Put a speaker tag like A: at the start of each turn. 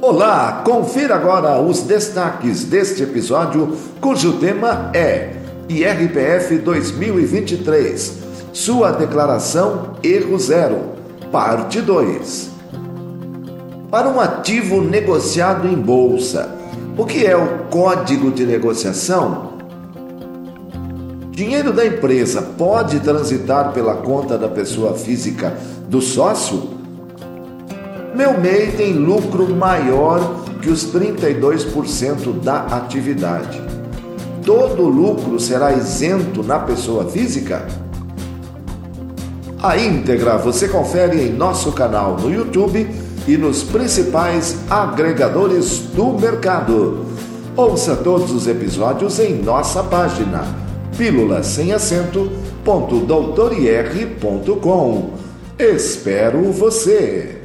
A: Olá, confira agora os destaques deste episódio, cujo tema é IRPF 2023. Sua declaração Erro Zero, parte 2. Para um ativo negociado em bolsa, o que é o código de negociação? Dinheiro da empresa pode transitar pela conta da pessoa física do sócio? Meu MEI tem lucro maior que os 32% da atividade. Todo lucro será isento na pessoa física? A íntegra você confere em nosso canal no YouTube e nos principais agregadores do mercado. Ouça todos os episódios em nossa página pílula sem acento.doutorier.com. Espero você!